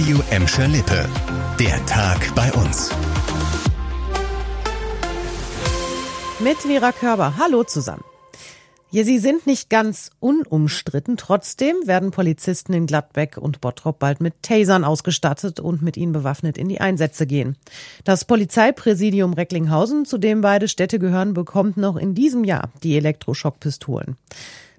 Radio Emscher Lippe. Der Tag bei uns. Mit Vera Körber. Hallo zusammen. Ja, sie sind nicht ganz unumstritten. Trotzdem werden Polizisten in Gladbeck und Bottrop bald mit Tasern ausgestattet und mit ihnen bewaffnet in die Einsätze gehen. Das Polizeipräsidium Recklinghausen, zu dem beide Städte gehören, bekommt noch in diesem Jahr die Elektroschockpistolen.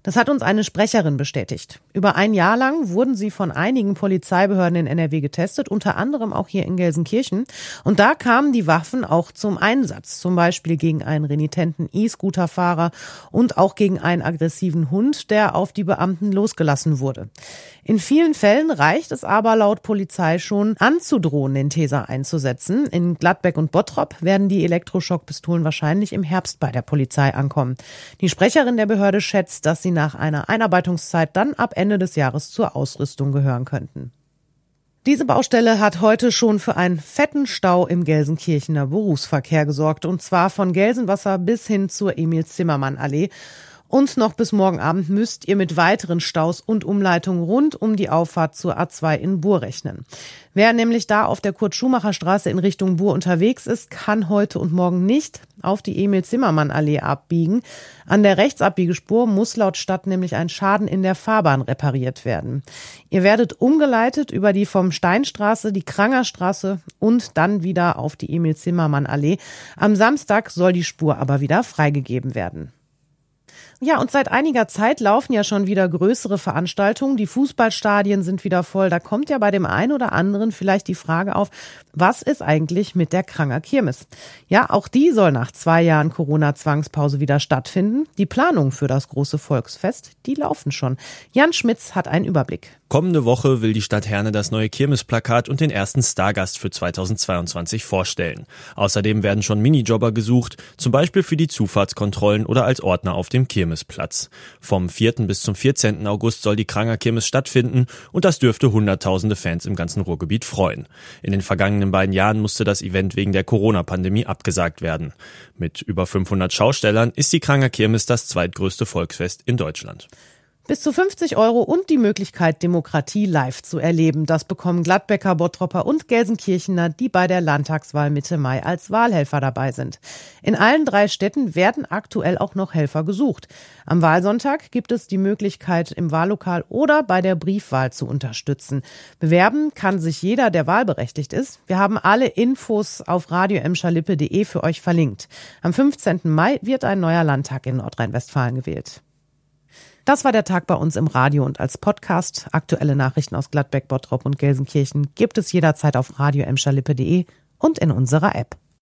Das hat uns eine Sprecherin bestätigt. Über ein Jahr lang wurden sie von einigen Polizeibehörden in NRW getestet, unter anderem auch hier in Gelsenkirchen. Und da kamen die Waffen auch zum Einsatz, zum Beispiel gegen einen renitenten E-Scooter-Fahrer und auch gegen einen aggressiven Hund, der auf die Beamten losgelassen wurde. In vielen Fällen reicht es aber laut Polizei schon anzudrohen, den Taser einzusetzen. In Gladbeck und Bottrop werden die Elektroschockpistolen wahrscheinlich im Herbst bei der Polizei ankommen. Die Sprecherin der Behörde schätzt, dass sie sie nach einer Einarbeitungszeit dann ab Ende des Jahres zur Ausrüstung gehören könnten. Diese Baustelle hat heute schon für einen fetten Stau im Gelsenkirchener Berufsverkehr gesorgt, und zwar von Gelsenwasser bis hin zur Emil-Zimmermann-Allee. Und noch bis morgen Abend müsst ihr mit weiteren Staus und Umleitungen rund um die Auffahrt zur A2 in Buhr rechnen. Wer nämlich da auf der Kurt-Schumacher-Straße in Richtung Buhr unterwegs ist, kann heute und morgen nicht auf die Emil-Zimmermann-Allee abbiegen. An der Rechtsabbiegespur muss laut Stadt nämlich ein Schaden in der Fahrbahn repariert werden. Ihr werdet umgeleitet über die vom Steinstraße, die Krangerstraße und dann wieder auf die Emil-Zimmermann-Allee. Am Samstag soll die Spur aber wieder freigegeben werden. Ja, und seit einiger Zeit laufen ja schon wieder größere Veranstaltungen. Die Fußballstadien sind wieder voll. Da kommt ja bei dem einen oder anderen vielleicht die Frage auf, was ist eigentlich mit der Kranger Kirmes? Ja, auch die soll nach zwei Jahren Corona-Zwangspause wieder stattfinden. Die Planungen für das große Volksfest, die laufen schon. Jan Schmitz hat einen Überblick. Kommende Woche will die Stadt Herne das neue Kirmesplakat und den ersten Stargast für 2022 vorstellen. Außerdem werden schon Minijobber gesucht, zum Beispiel für die Zufahrtskontrollen oder als Ordner auf dem Kirmesplatz. Vom 4. bis zum 14. August soll die Kranger Kirmes stattfinden und das dürfte hunderttausende Fans im ganzen Ruhrgebiet freuen. In den vergangenen beiden Jahren musste das Event wegen der Corona-Pandemie abgesagt werden. Mit über 500 Schaustellern ist die Kranger Kirmes das zweitgrößte Volksfest in Deutschland. Bis zu 50 Euro und die Möglichkeit, Demokratie live zu erleben. Das bekommen Gladbecker, Bottropper und Gelsenkirchener, die bei der Landtagswahl Mitte Mai als Wahlhelfer dabei sind. In allen drei Städten werden aktuell auch noch Helfer gesucht. Am Wahlsonntag gibt es die Möglichkeit, im Wahllokal oder bei der Briefwahl zu unterstützen. Bewerben kann sich jeder, der wahlberechtigt ist. Wir haben alle Infos auf radioemschalippe.de für euch verlinkt. Am 15. Mai wird ein neuer Landtag in Nordrhein-Westfalen gewählt. Das war der Tag bei uns im Radio und als Podcast. Aktuelle Nachrichten aus Gladbeck, Bottrop und Gelsenkirchen gibt es jederzeit auf radioemschalippe.de und in unserer App.